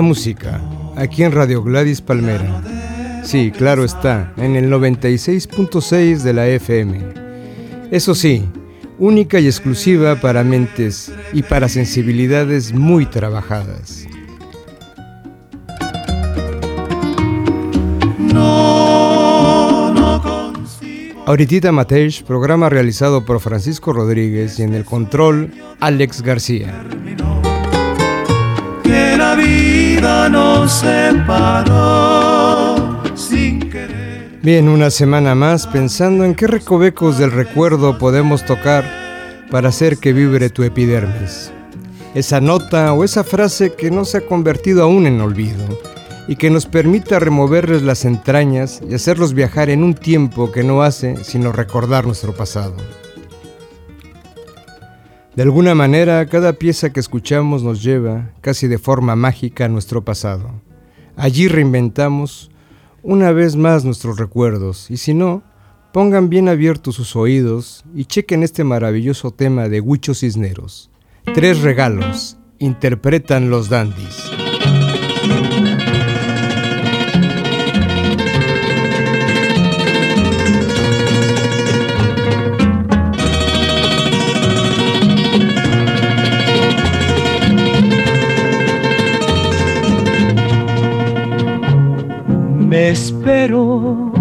Música, aquí en Radio Gladys Palmera. Sí, claro está, en el 96.6 de la FM. Eso sí, única y exclusiva para mentes y para sensibilidades muy trabajadas. Auritita Mateix, programa realizado por Francisco Rodríguez y en el control Alex García. Sin querer. Bien, una semana más pensando en qué recovecos del recuerdo podemos tocar para hacer que vibre tu epidermis. Esa nota o esa frase que no se ha convertido aún en olvido y que nos permita removerles las entrañas y hacerlos viajar en un tiempo que no hace sino recordar nuestro pasado. De alguna manera, cada pieza que escuchamos nos lleva, casi de forma mágica, a nuestro pasado. Allí reinventamos una vez más nuestros recuerdos, y si no, pongan bien abiertos sus oídos y chequen este maravilloso tema de Huicho Cisneros. Tres regalos, interpretan los dandies. espero,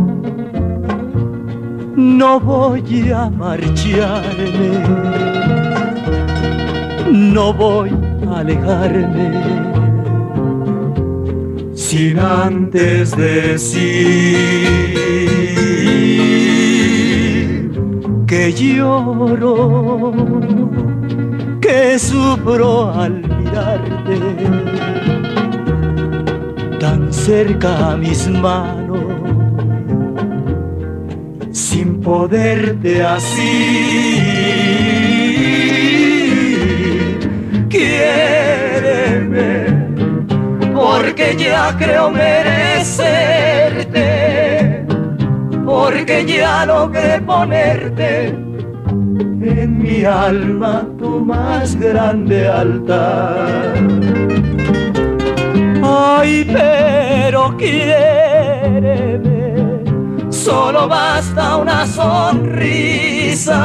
no voy a marcharme, no voy a alejarme. Sin antes decir que lloro, que sufro al mirarte tan cerca a mis manos, sin poderte así. Quiéreme, porque ya creo merecerte, porque ya logré ponerte en mi alma tu más grande altar. Ay, pero quiéreme, solo basta una sonrisa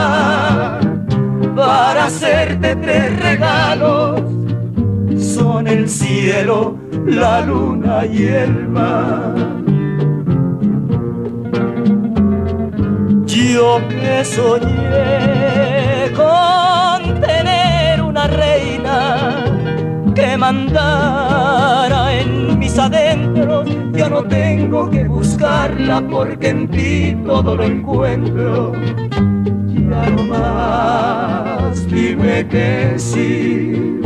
para hacerte tres regalos. Son el cielo, la luna y el mar. Yo que soñé mandara en mis adentros, ya no tengo que buscarla porque en ti todo lo encuentro. Ya no más, dime que sí.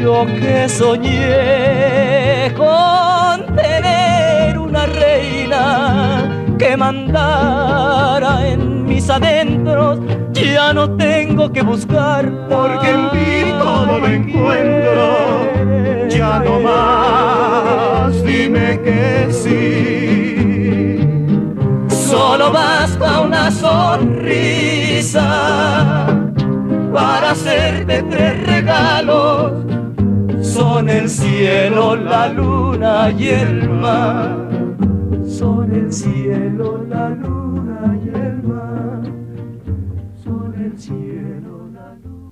Yo que soñé con tener una reina que mandara en mis adentros, ya no tengo que buscar porque en ti todo lo encuentro. Ya no más, dime que sí. Solo basta una sonrisa para hacerte tres regalos. Son el cielo, la luna y el mar. Son el cielo, la luna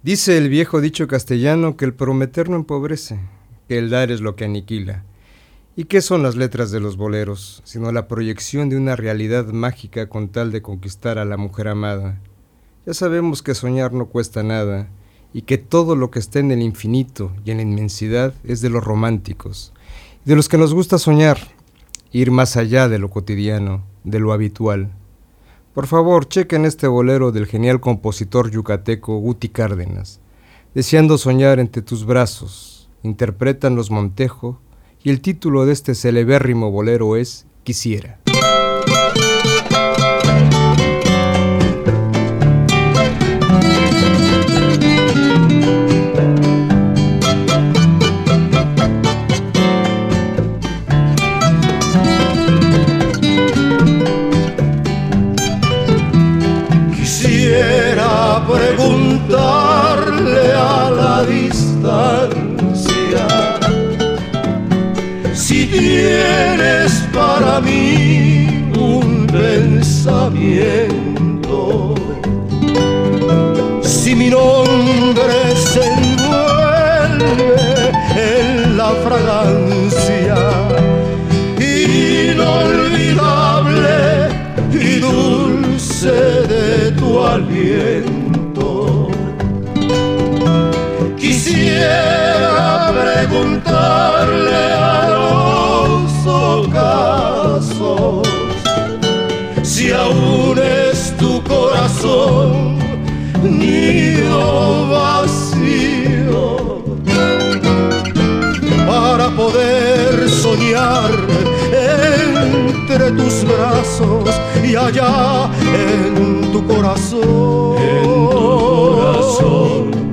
Dice el viejo dicho castellano que el prometer no empobrece, que el dar es lo que aniquila. ¿Y qué son las letras de los boleros, sino la proyección de una realidad mágica con tal de conquistar a la mujer amada? Ya sabemos que soñar no cuesta nada y que todo lo que está en el infinito y en la inmensidad es de los románticos, de los que nos gusta soñar, ir más allá de lo cotidiano, de lo habitual. Por favor, chequen este bolero del genial compositor yucateco Guti Cárdenas. Deseando soñar entre tus brazos, interpretan los Montejo y el título de este celebérrimo bolero es Quisiera. Para mí un pensamiento. Si mi nombre se envuelve en la fragancia inolvidable y dulce de tu aliento, quisiera preguntarle a si aún es tu corazón nido vacío para poder soñar entre tus brazos y allá en tu corazón. En tu corazón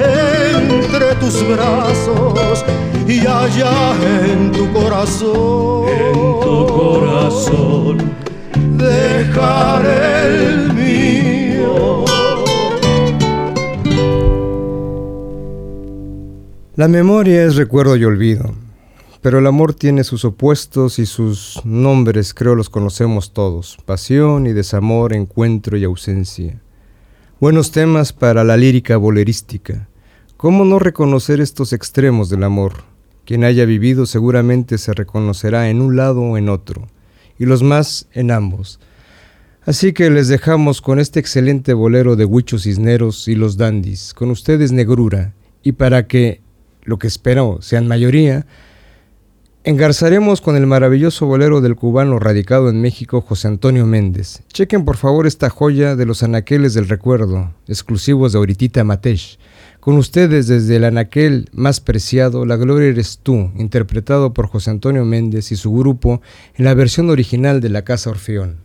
entre tus brazos y allá en tu corazón. En tu corazón dejar el mío. La memoria es recuerdo y olvido, pero el amor tiene sus opuestos y sus nombres creo los conocemos todos, pasión y desamor, encuentro y ausencia. Buenos temas para la lírica bolerística. ¿Cómo no reconocer estos extremos del amor? Quien haya vivido seguramente se reconocerá en un lado o en otro, y los más en ambos. Así que les dejamos con este excelente bolero de Huicho Cisneros y los Dandis, con ustedes Negrura, y para que, lo que espero sean mayoría, Engarzaremos con el maravilloso bolero del cubano radicado en México José Antonio Méndez. Chequen por favor esta joya de los anaqueles del recuerdo, exclusivos de Auritita Matesh. Con ustedes desde el anaquel más preciado, La Gloria eres tú, interpretado por José Antonio Méndez y su grupo en la versión original de la Casa Orfeón.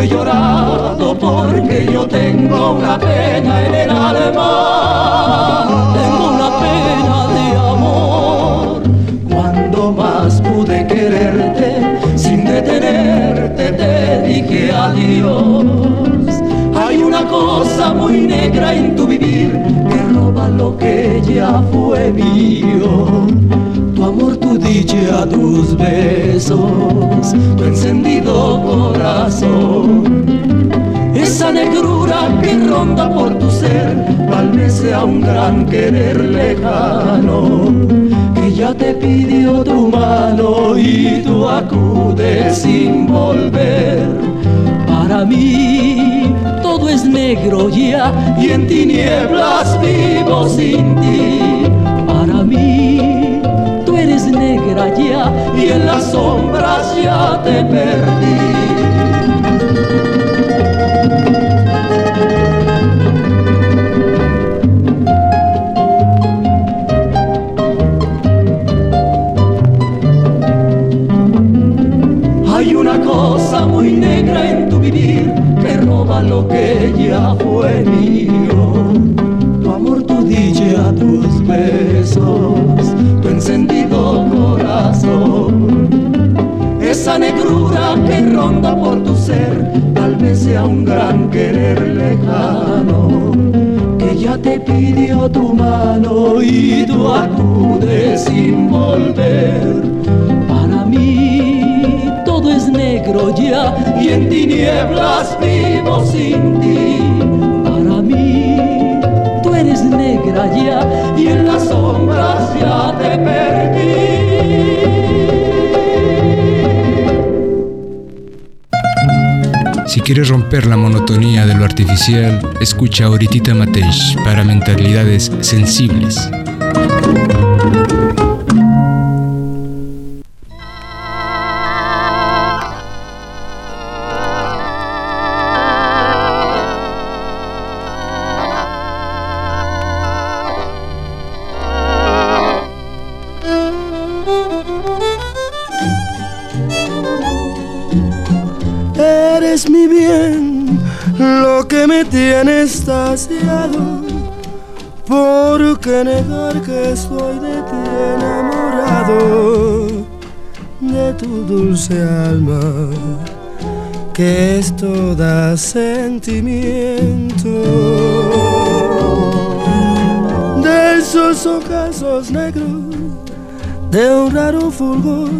He llorado porque yo tengo una pena en el alma, tengo una pena de amor. Cuando más pude quererte, sin detenerte te dije adiós. Hay una cosa muy negra en tu vivir que roba lo que ya fue mío amor, tu dicha, tus besos, tu encendido corazón. Esa negrura que ronda por tu ser, tal vez sea un gran querer lejano, que ya te pidió tu mano y tú acudes sin volver. Para mí todo es negro ya y en tinieblas vivo sin ti. Negra ya y en las sombras ya te perdí. Hay una cosa muy negra en tu vivir que roba lo que ya sea un gran querer lejano, que ya te pidió tu mano y tú acudes sin volver. Para mí todo es negro ya y en tinieblas vivo sin ti. Para mí tú eres negra ya y en las sombras ya te perdí. Quieres romper la monotonía de lo artificial, escucha Oritita Mateix para mentalidades sensibles. Estoy de ti enamorado? De tu dulce alma, que es toda sentimiento. De esos ocasos negros, de un raro fulgor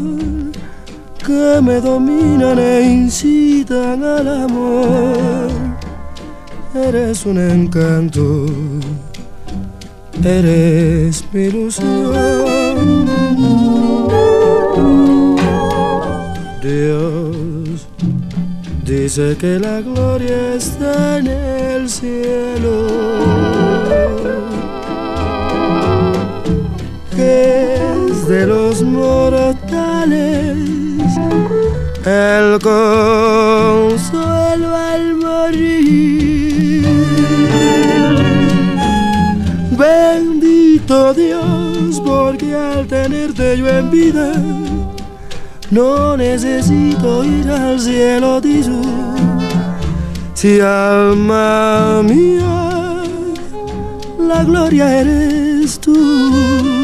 que me dominan e incitan al amor eres un encanto, eres mi ilusión. Dios dice que la gloria está en el cielo, que es de los mortales el consuelo al morir. Dios, porque al tenerte yo en vida, no necesito ir al cielo, dice. Si alma mía, la gloria eres tú.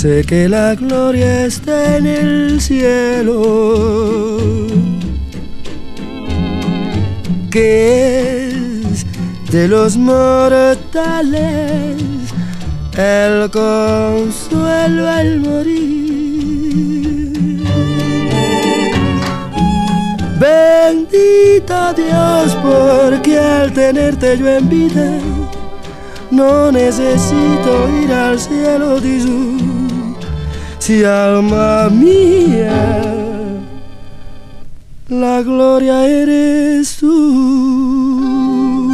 Sé que la gloria está en el cielo, que es de los mortales el consuelo al morir. Bendito Dios, porque al tenerte yo en vida, no necesito ir al cielo, dice si alma mía, la gloria eres tú.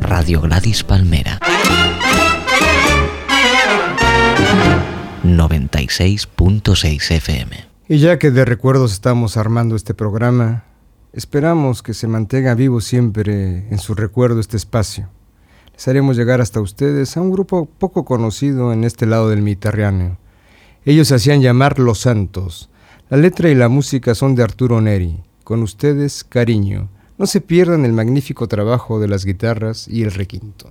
Radio Gladys Palmera 96.6 FM. Y ya que de recuerdos estamos armando este programa, Esperamos que se mantenga vivo siempre en su recuerdo este espacio. Les haremos llegar hasta ustedes a un grupo poco conocido en este lado del Mediterráneo. Ellos se hacían llamar Los Santos. La letra y la música son de Arturo Neri. Con ustedes, cariño. No se pierdan el magnífico trabajo de las guitarras y el requinto.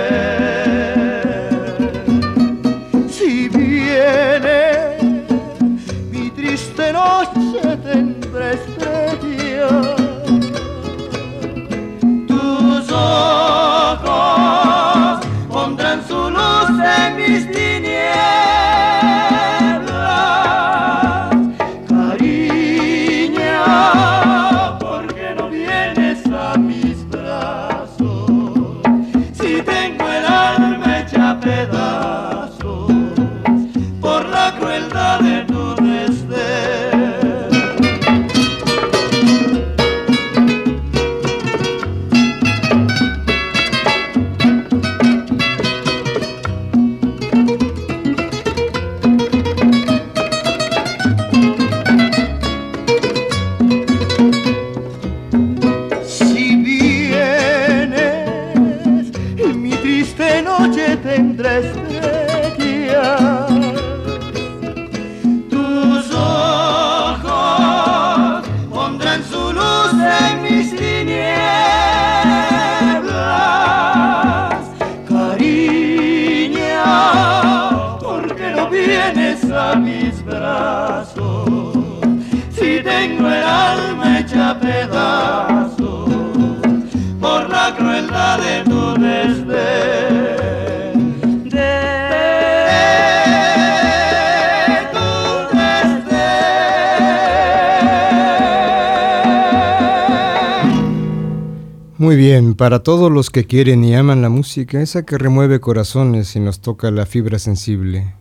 Muy bien, para todos los que quieren y aman la música, esa que remueve corazones y nos toca la fibra sensible,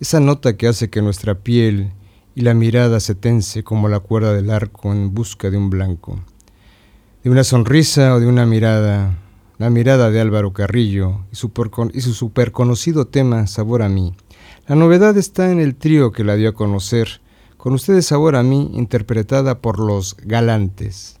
esa nota que hace que nuestra piel y la mirada se tense como la cuerda del arco en busca de un blanco, de una sonrisa o de una mirada, la mirada de Álvaro Carrillo y su, y su super conocido tema Sabor a mí. La novedad está en el trío que la dio a conocer, con ustedes Sabor a mí, interpretada por los Galantes.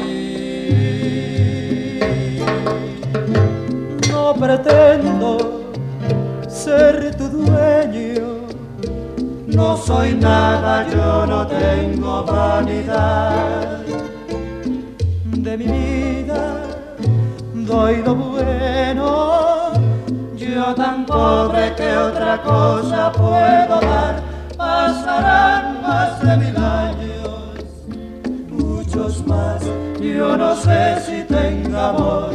Pretendo ser tu dueño, no soy nada, yo no tengo vanidad. De mi vida, doy lo bueno, yo tan pobre que otra cosa puedo dar. Pasarán más de mil años, muchos más, yo no sé si tenga amor,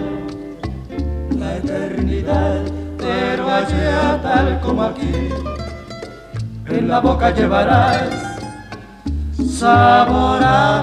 pero allá tal como aquí, en la boca llevarás sabor a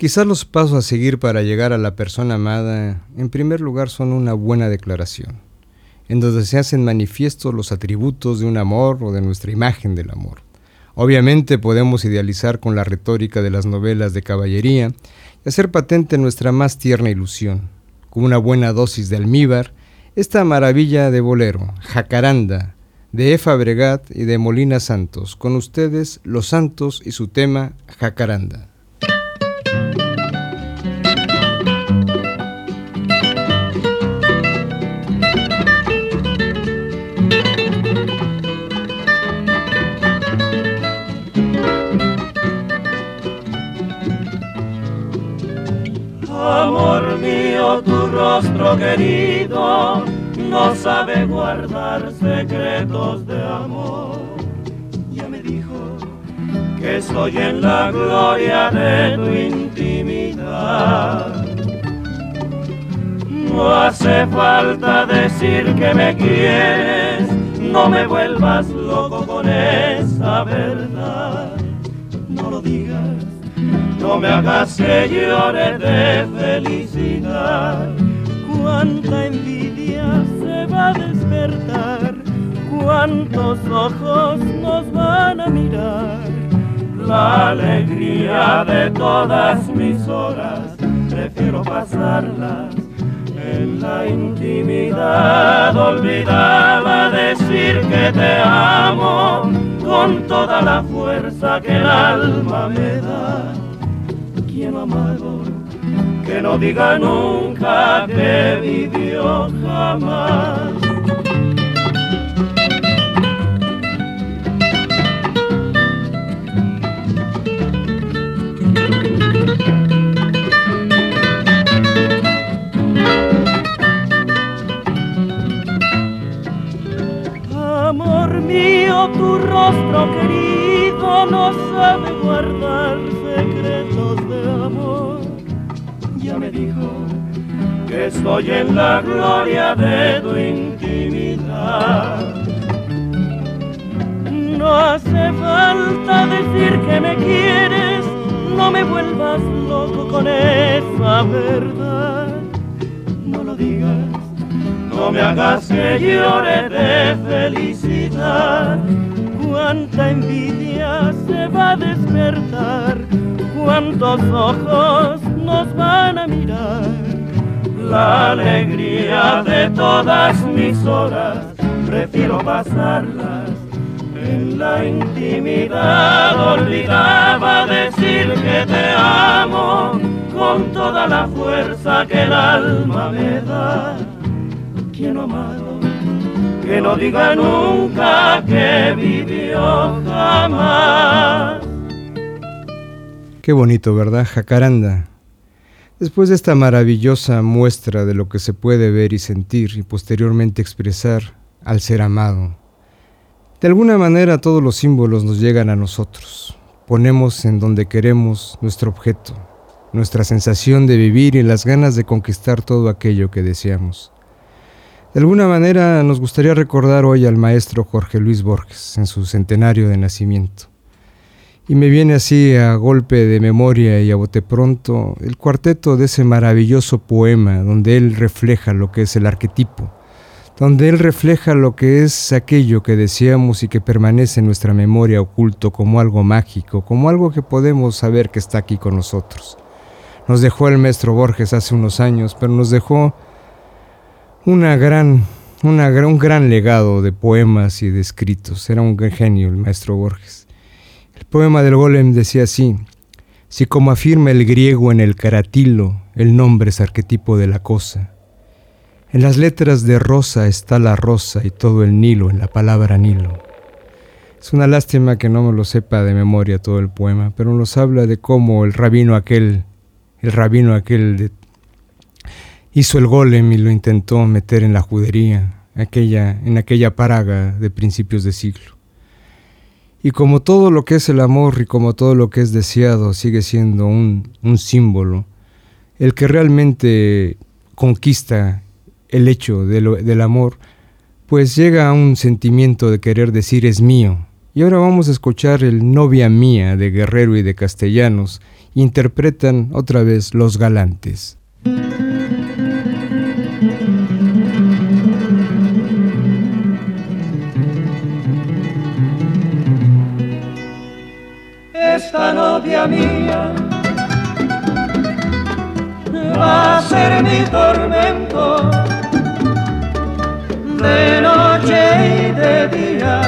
Quizás los pasos a seguir para llegar a la persona amada, en primer lugar, son una buena declaración, en donde se hacen manifiestos los atributos de un amor o de nuestra imagen del amor. Obviamente podemos idealizar con la retórica de las novelas de caballería hacer patente nuestra más tierna ilusión, con una buena dosis de almíbar, esta maravilla de bolero, Jacaranda, de Efa Bregat y de Molina Santos, con ustedes Los Santos y su tema Jacaranda. Rostro querido no sabe guardar secretos de amor. Ya me dijo que estoy en la gloria de tu intimidad. No hace falta decir que me quieres, no me vuelvas loco con esa verdad. No lo digas, no me hagas que llore de felicidad cuánta envidia se va a despertar, cuántos ojos nos van a mirar. La alegría de todas mis horas prefiero pasarlas en la intimidad. Olvidaba decir que te amo con toda la fuerza que el alma me da. Quien amado que no diga nunca que vivió jamás. Tu rostro querido no sabe guardar secretos de amor. Ya me dijo que estoy en la gloria de tu intimidad. No hace falta decir que me quieres, no me vuelvas loco con esa verdad. No lo digas, no me hagas que llore de felicidad. Cuánta envidia se va a despertar, cuántos ojos nos van a mirar. La alegría de todas mis horas, prefiero pasarlas en la intimidad olvidaba decir que te amo con toda la fuerza que el alma me da. Que no diga nunca que vivió jamás. Qué bonito, ¿verdad? Jacaranda. Después de esta maravillosa muestra de lo que se puede ver y sentir y posteriormente expresar al ser amado, de alguna manera todos los símbolos nos llegan a nosotros. Ponemos en donde queremos nuestro objeto, nuestra sensación de vivir y las ganas de conquistar todo aquello que deseamos. De alguna manera nos gustaría recordar hoy al maestro Jorge Luis Borges en su centenario de nacimiento. Y me viene así a golpe de memoria y a bote pronto el cuarteto de ese maravilloso poema donde él refleja lo que es el arquetipo, donde él refleja lo que es aquello que deseamos y que permanece en nuestra memoria oculto como algo mágico, como algo que podemos saber que está aquí con nosotros. Nos dejó el maestro Borges hace unos años, pero nos dejó una gran, una, un gran legado de poemas y de escritos. Era un genio el maestro Borges. El poema del golem decía así, si como afirma el griego en el caratilo, el nombre es arquetipo de la cosa, en las letras de rosa está la rosa y todo el Nilo en la palabra Nilo. Es una lástima que no me lo sepa de memoria todo el poema, pero nos habla de cómo el rabino aquel, el rabino aquel de, hizo el golem y lo intentó meter en la judería, aquella, en aquella paraga de principios de siglo. Y como todo lo que es el amor y como todo lo que es deseado sigue siendo un, símbolo, el que realmente conquista el hecho del amor, pues llega a un sentimiento de querer decir es mío. Y ahora vamos a escuchar el Novia Mía de Guerrero y de Castellanos, interpretan otra vez Los Galantes. Novia mía va a ser mi tormento de noche y de día.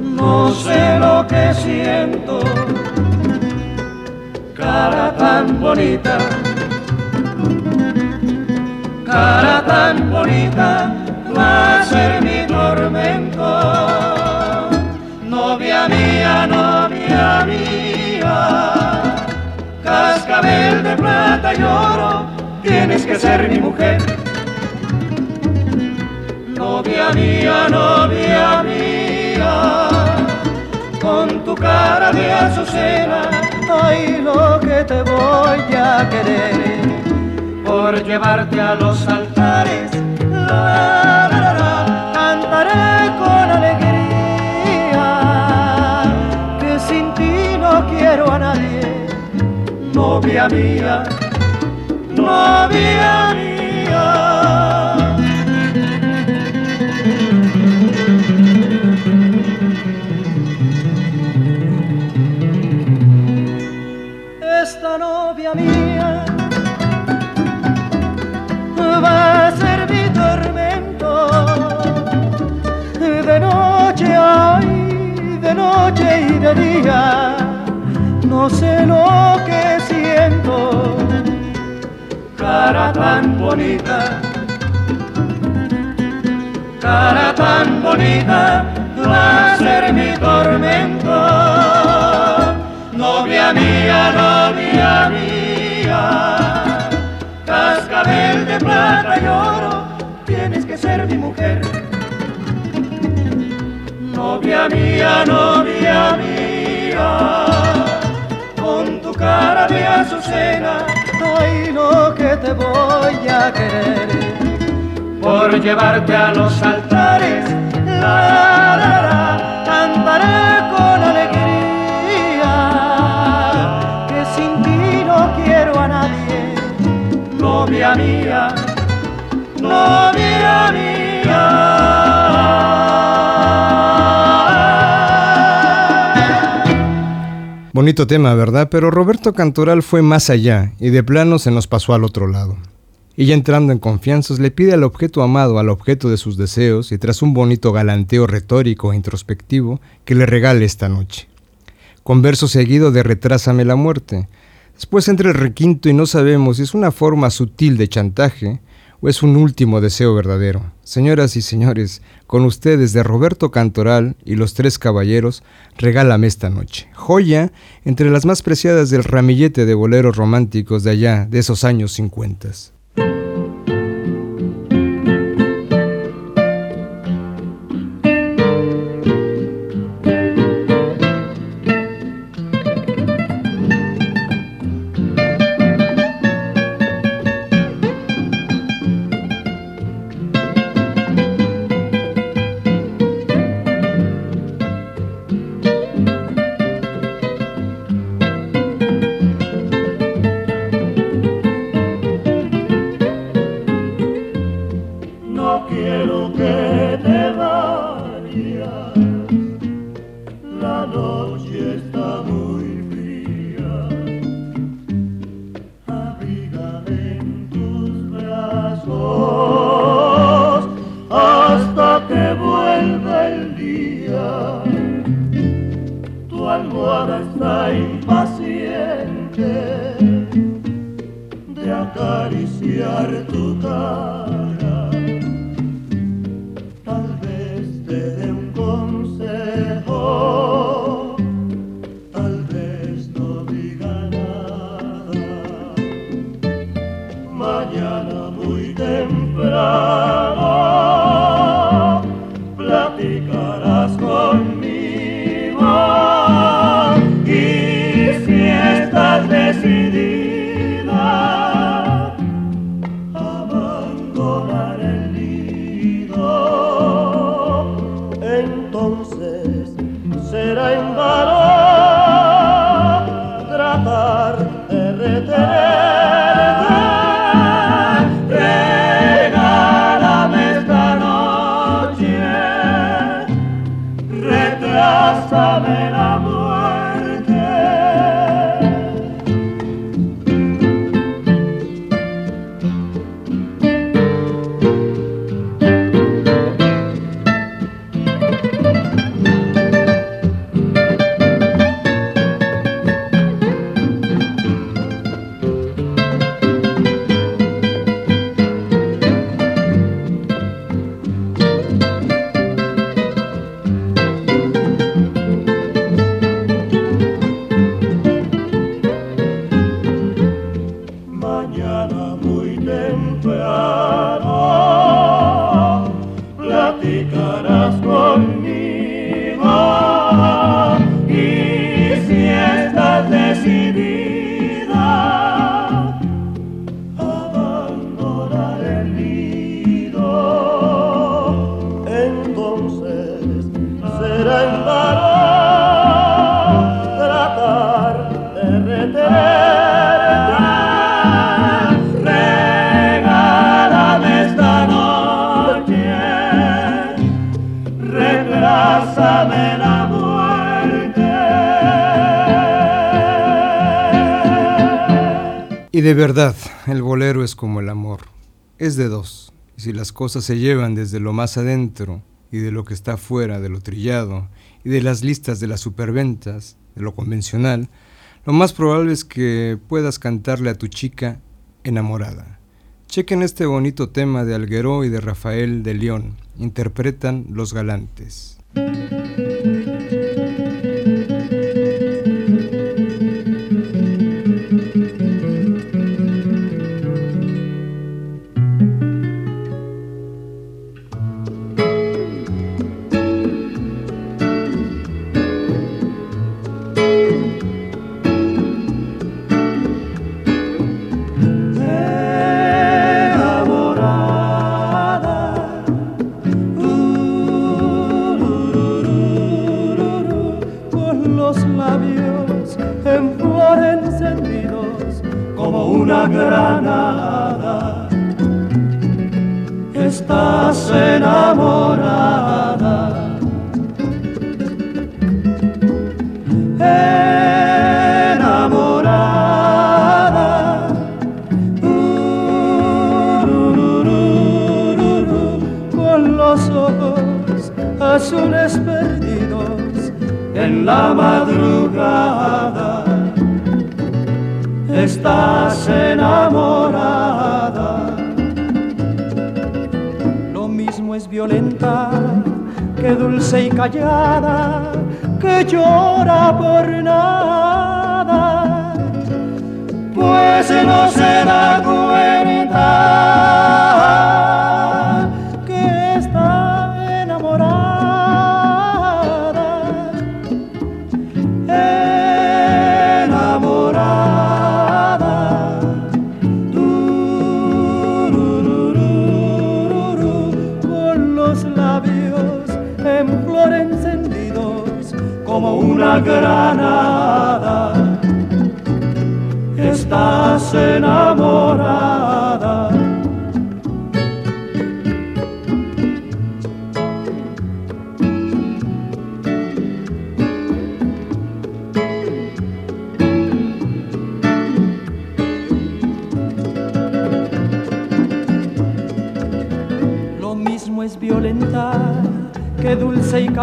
No sé lo que siento, cara tan bonita, cara tan bonita, va a ser mi tormento. Mía, cascabel de plata y oro, tienes que ser mi mujer. Novia mía, novia mía, con tu cara de azucena, ay lo que te voy a querer, por llevarte a los altares, quiero a nadie, novia mía, novia mía. esta novia mía va a ser mi tormento. De noche ay, de noche y de día, no sé lo que siento. Cara tan bonita, cara tan bonita, va a ser mi tormento. Novia mía, novia mía, cascabel de plata y oro, tienes que ser mi mujer. Novia mía, novia mía, cara de azucena, ay lo que te voy a querer. Por llevarte a los altares, la, la, la, cantaré con alegría, que sin ti no quiero a nadie, novia mía, Bonito tema, ¿verdad? Pero Roberto Cantoral fue más allá y de plano se nos pasó al otro lado. Y ya entrando en confianzas, le pide al objeto amado al objeto de sus deseos y tras un bonito galanteo retórico e introspectivo, que le regale esta noche. Con verso seguido de Retrásame la muerte. Después entra el requinto y no sabemos si es una forma sutil de chantaje o es un último deseo verdadero. Señoras y señores, con ustedes de Roberto Cantoral y los tres caballeros, regálame esta noche. Joya entre las más preciadas del ramillete de boleros románticos de allá, de esos años cincuentas. Y de verdad, el bolero es como el amor, es de dos. Y si las cosas se llevan desde lo más adentro y de lo que está fuera de lo trillado y de las listas de las superventas, de lo convencional, lo más probable es que puedas cantarle a tu chica enamorada. Chequen este bonito tema de Alguero y de Rafael de León. Interpretan Los Galantes. Música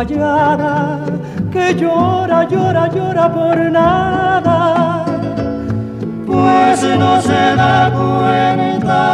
que llora, llora, llora por nada, pues no se da cuenta.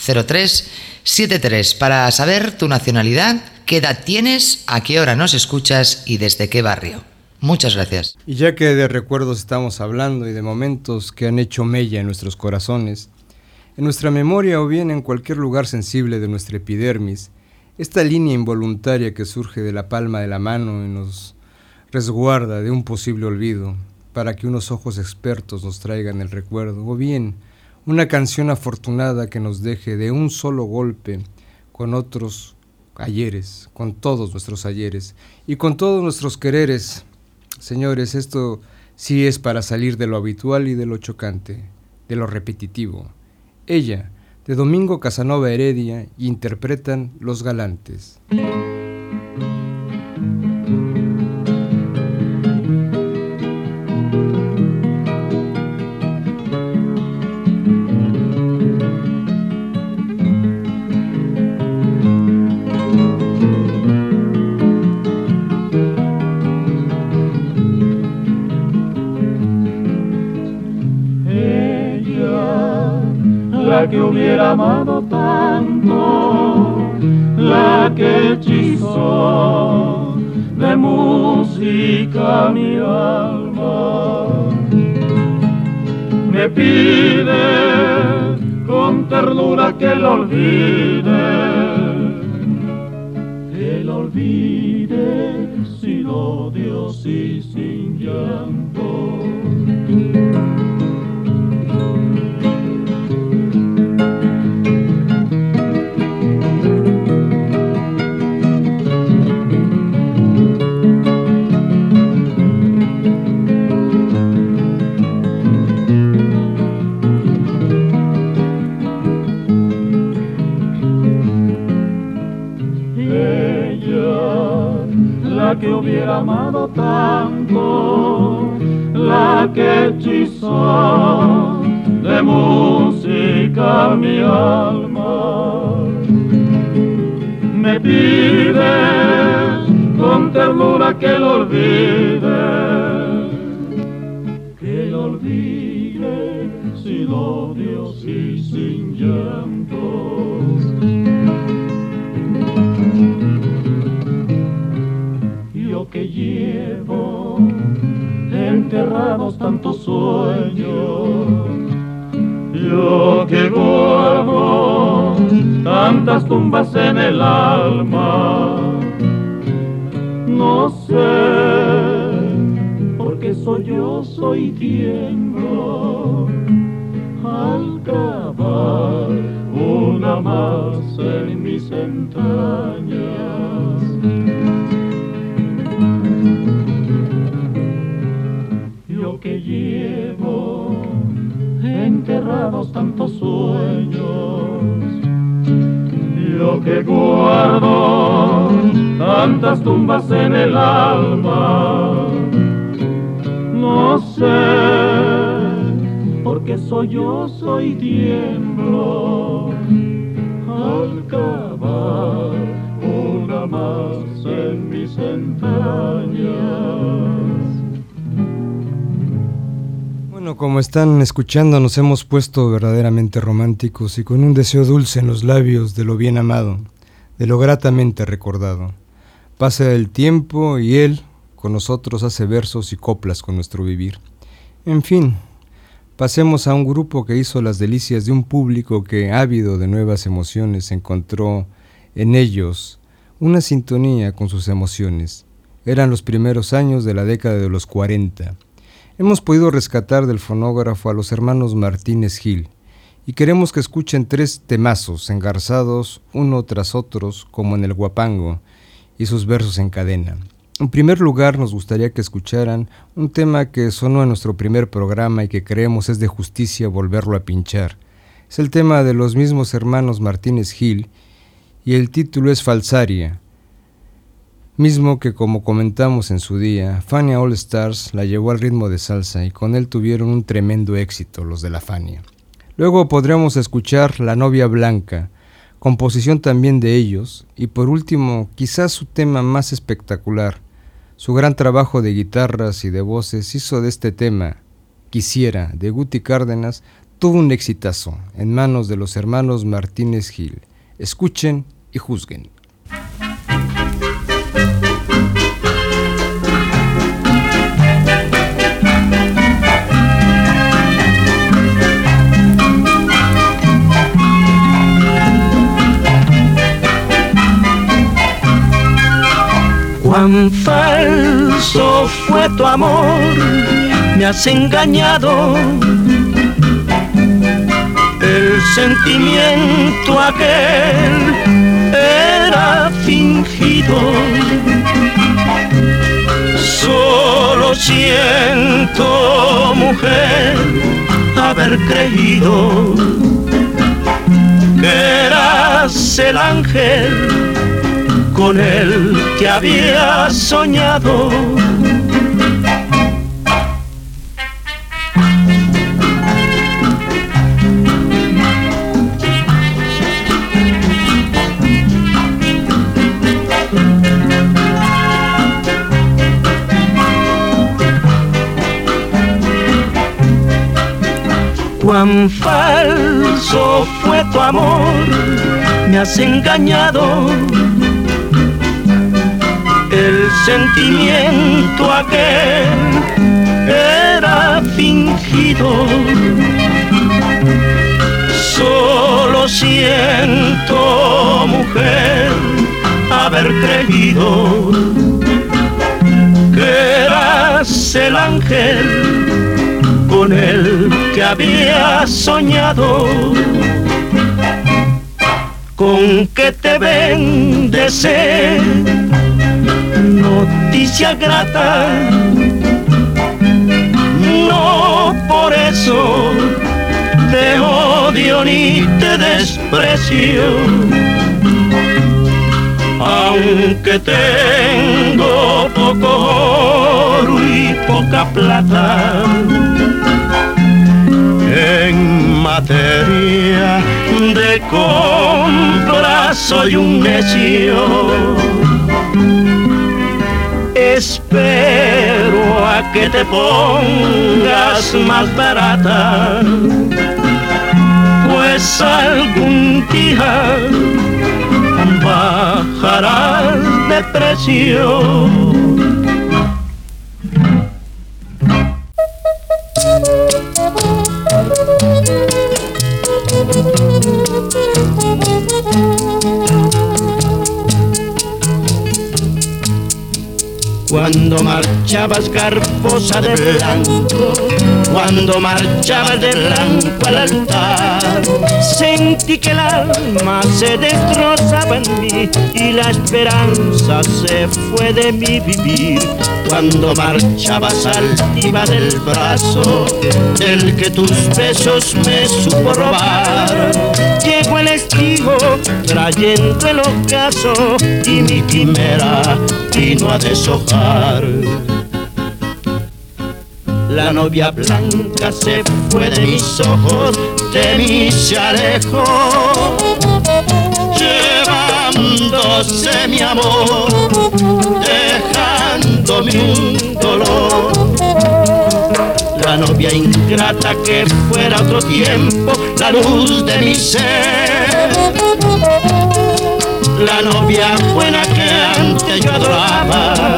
934730373 para saber tu nacionalidad, qué edad tienes, a qué hora nos escuchas y desde qué barrio. Muchas gracias. Y ya que de recuerdos estamos hablando y de momentos que han hecho mella en nuestros corazones, en nuestra memoria o bien en cualquier lugar sensible de nuestra epidermis, esta línea involuntaria que surge de la palma de la mano y nos resguarda de un posible olvido, para que unos ojos expertos nos traigan el recuerdo, o bien una canción afortunada que nos deje de un solo golpe con otros ayeres, con todos nuestros ayeres y con todos nuestros quereres. Señores, esto sí es para salir de lo habitual y de lo chocante, de lo repetitivo. Ella, de Domingo Casanova Heredia, interpretan Los Galantes. Que lo olvide, mi alma. Me pide con ternura que lo olvide, tantas tumbas en el alma, no sé por qué soy yo, soy tiemblo al cavar una más en mis entrañas. que llevo enterrados tantos sueños. Guardo tantas tumbas en el alma, no sé, porque soy yo, soy tiemblo al cavar una más en mis entrañas. Como están escuchando, nos hemos puesto verdaderamente románticos y con un deseo dulce en los labios de lo bien amado, de lo gratamente recordado. Pasa el tiempo y él con nosotros hace versos y coplas con nuestro vivir. En fin, pasemos a un grupo que hizo las delicias de un público que, ávido de nuevas emociones, encontró en ellos una sintonía con sus emociones. Eran los primeros años de la década de los 40 Hemos podido rescatar del fonógrafo a los hermanos Martínez Gil y queremos que escuchen tres temazos engarzados uno tras otros como en el guapango y sus versos en cadena. En primer lugar nos gustaría que escucharan un tema que sonó en nuestro primer programa y que creemos es de justicia volverlo a pinchar. Es el tema de los mismos hermanos Martínez Gil y el título es Falsaria mismo que como comentamos en su día, Fania All Stars la llevó al ritmo de salsa y con él tuvieron un tremendo éxito los de la Fania. Luego podríamos escuchar La novia blanca, composición también de ellos, y por último, quizás su tema más espectacular, su gran trabajo de guitarras y de voces hizo de este tema, Quisiera, de Guti Cárdenas, tuvo un exitazo en manos de los hermanos Martínez Gil. Escuchen y juzguen. Cuán falso fue tu amor, me has engañado. El sentimiento aquel era fingido. Solo siento, mujer, haber creído que eras el ángel con el que había soñado. Cuán falso fue tu amor, me has engañado el sentimiento aquel era fingido. Solo siento, mujer, haber creído que eras el ángel con el que había soñado con que te bendece noticia grata no por eso te odio ni te desprecio aunque tengo poco oro y poca plata en materia de compra soy un necio. Espero a que te pongas más barata, pues algún día bajarás de precio. Cuando marchabas garbosa de blanco, cuando marchabas de blanco al altar, sentí que el alma se destrozaba en mí y la esperanza se fue de mi vivir. Cuando marchabas altiva del brazo, del que tus besos me supo robar, llegó el estigo trayendo el ocaso y mi quimera vino a deshojar. La novia blanca se fue de mis ojos, de mí se alejó, llevándose mi amor, dejándome un dolor. La novia ingrata que fuera otro tiempo, la luz de mi ser. La novia buena que antes yo adoraba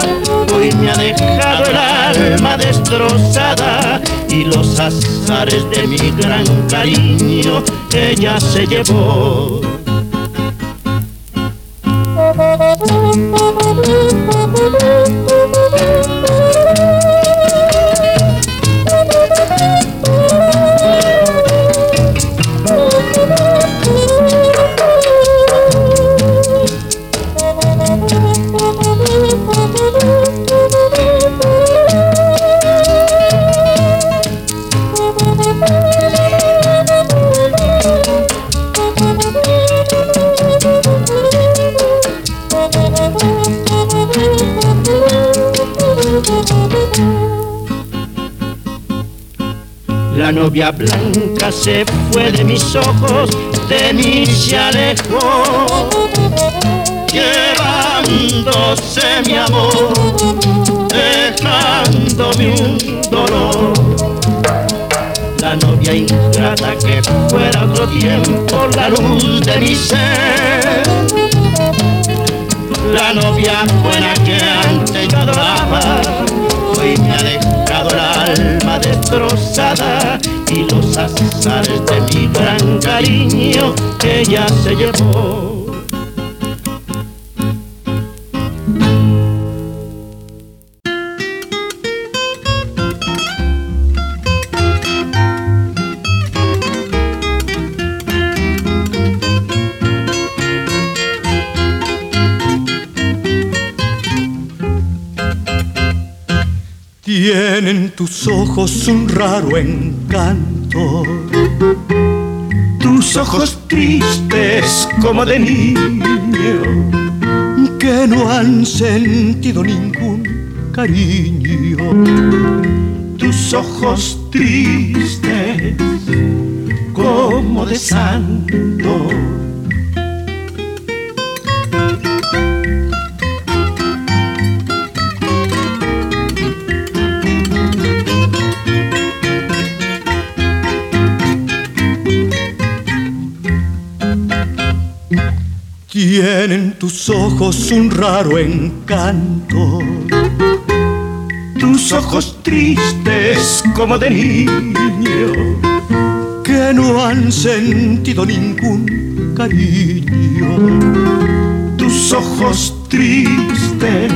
y me ha dejado el alma destrozada y los azares de mi gran cariño ella se llevó. blanca se fue de mis ojos, de mí se alejó, llevándose mi amor, dejándome un dolor. La novia ingrata que fuera otro tiempo la luz de mi ser. La novia buena que antes yo adoraba, hoy me ha dejado el alma destrozada y los azares de mi gran cariño que ella se llevó. Tienen tus ojos un raro encanto. Tus ojos tristes como de niño. Que no han sentido ningún cariño. Tus ojos tristes como de santo Tienen tus ojos un raro encanto. Tus ojos tristes como de niño, que no han sentido ningún cariño. Tus ojos tristes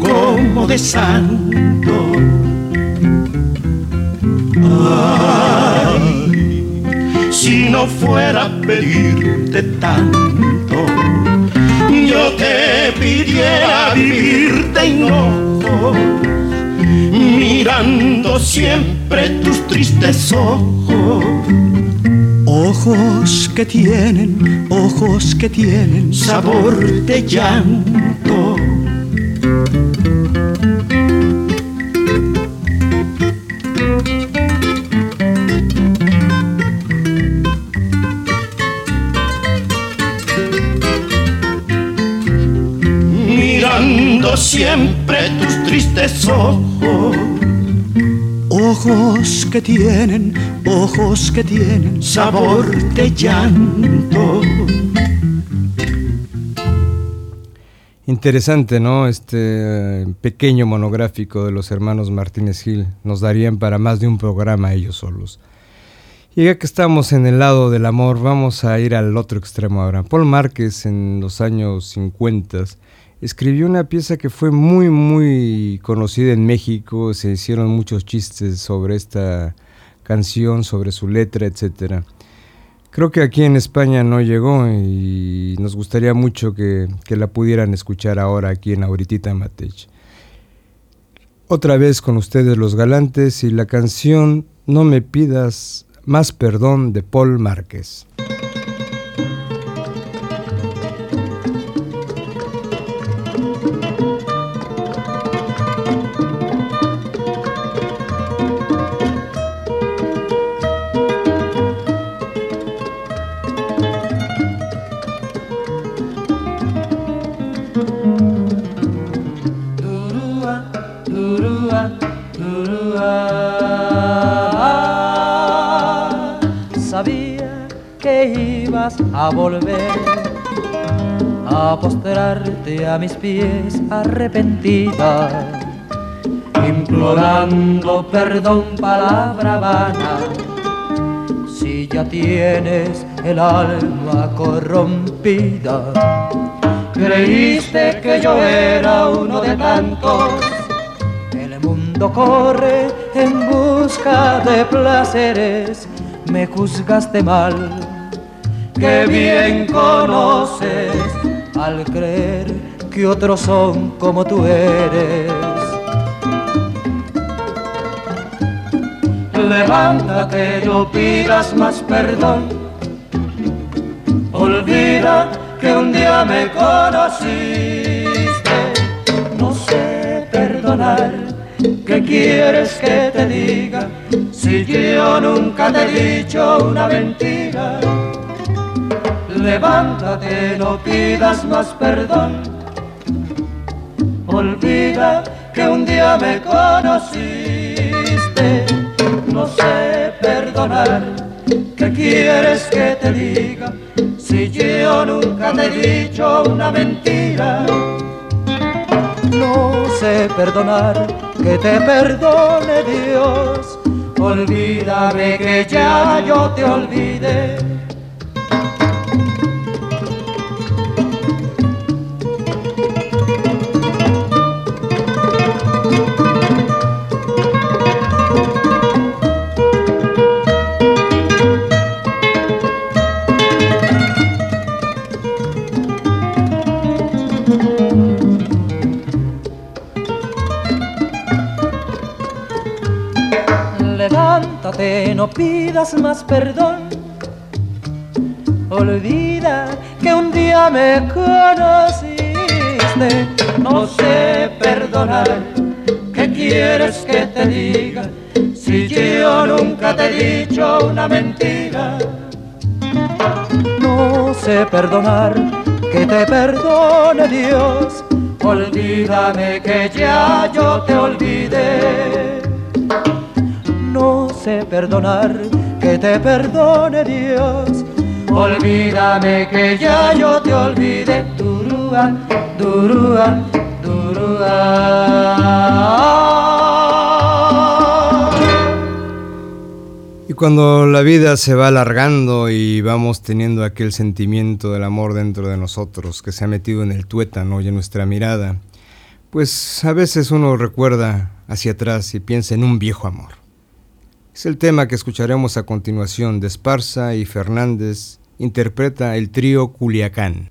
como de santo. Ay, si no fuera a pedirte tanto, te pidiera vivir de enojo, mirando siempre tus tristes ojos. Ojos que tienen, ojos que tienen sabor de llanto. Siempre tus tristes ojos. Ojos que tienen, ojos que tienen sabor de llanto. Interesante, ¿no? Este eh, pequeño monográfico de los hermanos Martínez Gil nos darían para más de un programa ellos solos. Y ya que estamos en el lado del amor, vamos a ir al otro extremo ahora. Paul Márquez en los años 50 escribió una pieza que fue muy muy conocida en México, se hicieron muchos chistes sobre esta canción, sobre su letra, etcétera. Creo que aquí en España no llegó y nos gustaría mucho que, que la pudieran escuchar ahora aquí en Auritita Matech. Otra vez con ustedes los galantes y la canción No me pidas más perdón de Paul Márquez. Volver a postrarte a mis pies arrepentida, implorando perdón, palabra vana. Si ya tienes el alma corrompida, creíste que yo era uno de tantos. El mundo corre en busca de placeres, me juzgaste mal, que bien conoces al creer que otros son como tú eres. Levántate, no pidas más perdón, olvida que un día me conociste, no sé perdonar, ¿qué quieres que te diga? Si yo nunca te he dicho una mentira, levántate, no pidas más perdón, olvida que un día me conociste, no sé perdonar, ¿qué quieres que te diga? Si yo nunca te he dicho una mentira, no sé perdonar, que te perdone Dios. Olvídame que ya yo te olvidé. Más perdón. Olvida que un día me conociste. No sé perdonar. ¿Qué quieres que te diga? Si yo nunca te he dicho una mentira. No sé perdonar. Que te perdone Dios. Olvídame que ya yo te olvidé no sé perdonar, que te perdone Dios. olvídame que ya yo te olvidé, durúa, durúa, durúa. Y cuando la vida se va alargando y vamos teniendo aquel sentimiento del amor dentro de nosotros que se ha metido en el tuétano y en nuestra mirada, pues a veces uno recuerda hacia atrás y piensa en un viejo amor. Es el tema que escucharemos a continuación de Esparza y Fernández, interpreta el trío Culiacán.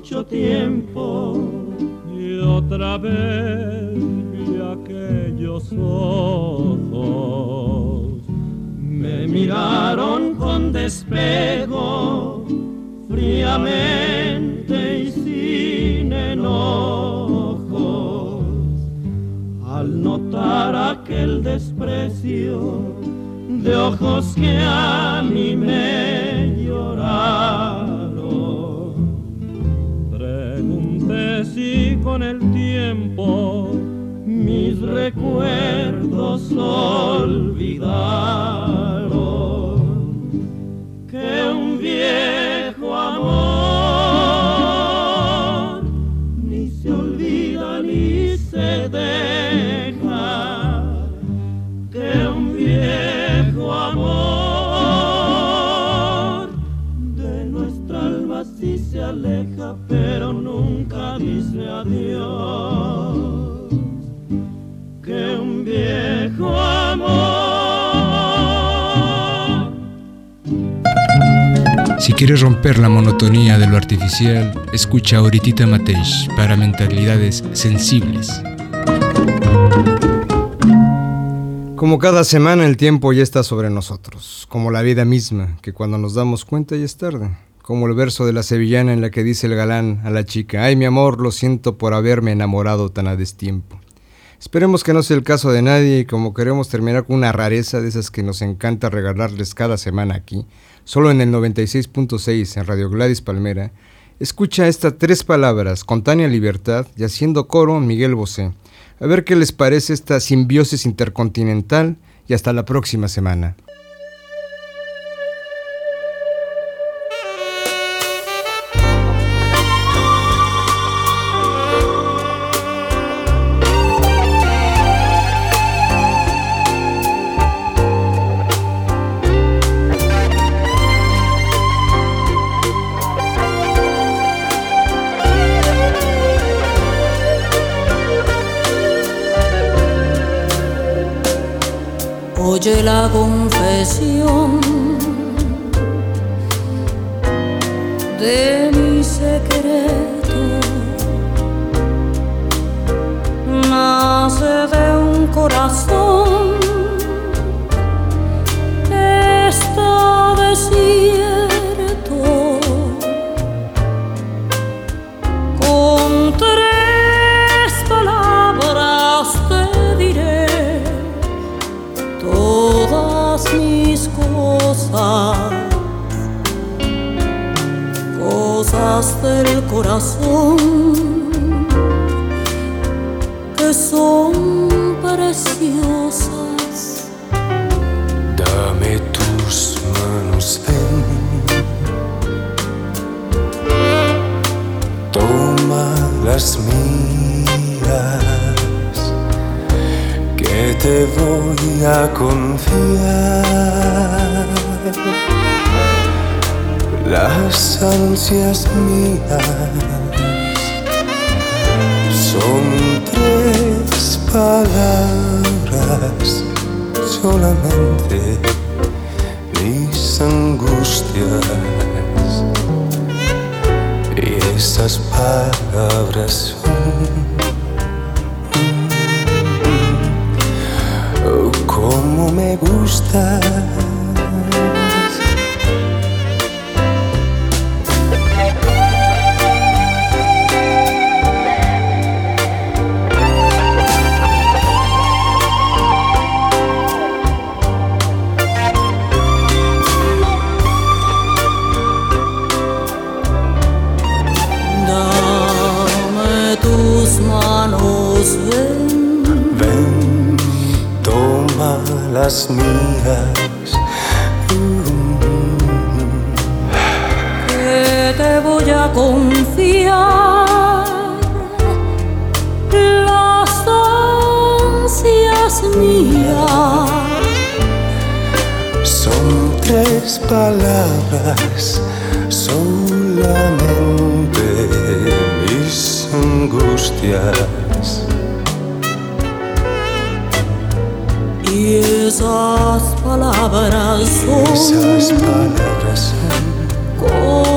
mucho tiempo y otra vez aquellos ojos. Me miraron con despego, fríamente y sin enojos. Al notar aquel desprecio de ojos que a mí me lloraron así con el tiempo mis recuerdos olvidaron. Que un viejo amor ni se olvida ni se deja. Que un viejo amor de nuestra alma sí se aleja pero no quieres romper la monotonía de lo artificial, escucha a Oritita Mateix para mentalidades sensibles. Como cada semana el tiempo ya está sobre nosotros, como la vida misma, que cuando nos damos cuenta ya es tarde. Como el verso de la sevillana en la que dice el galán a la chica, ay mi amor, lo siento por haberme enamorado tan a destiempo. Esperemos que no sea el caso de nadie y como queremos terminar con una rareza de esas que nos encanta regalarles cada semana aquí, solo en el 96.6 en Radio Gladys Palmera, escucha estas tres palabras con Tania Libertad y haciendo coro Miguel Bosé. A ver qué les parece esta simbiosis intercontinental y hasta la próxima semana. Esas palabras. Son como me gusta mías. Que te voy a confiar las ansias mías. Son tres palabras, solamente mis angustias. Esas palabras son, esas palabras. son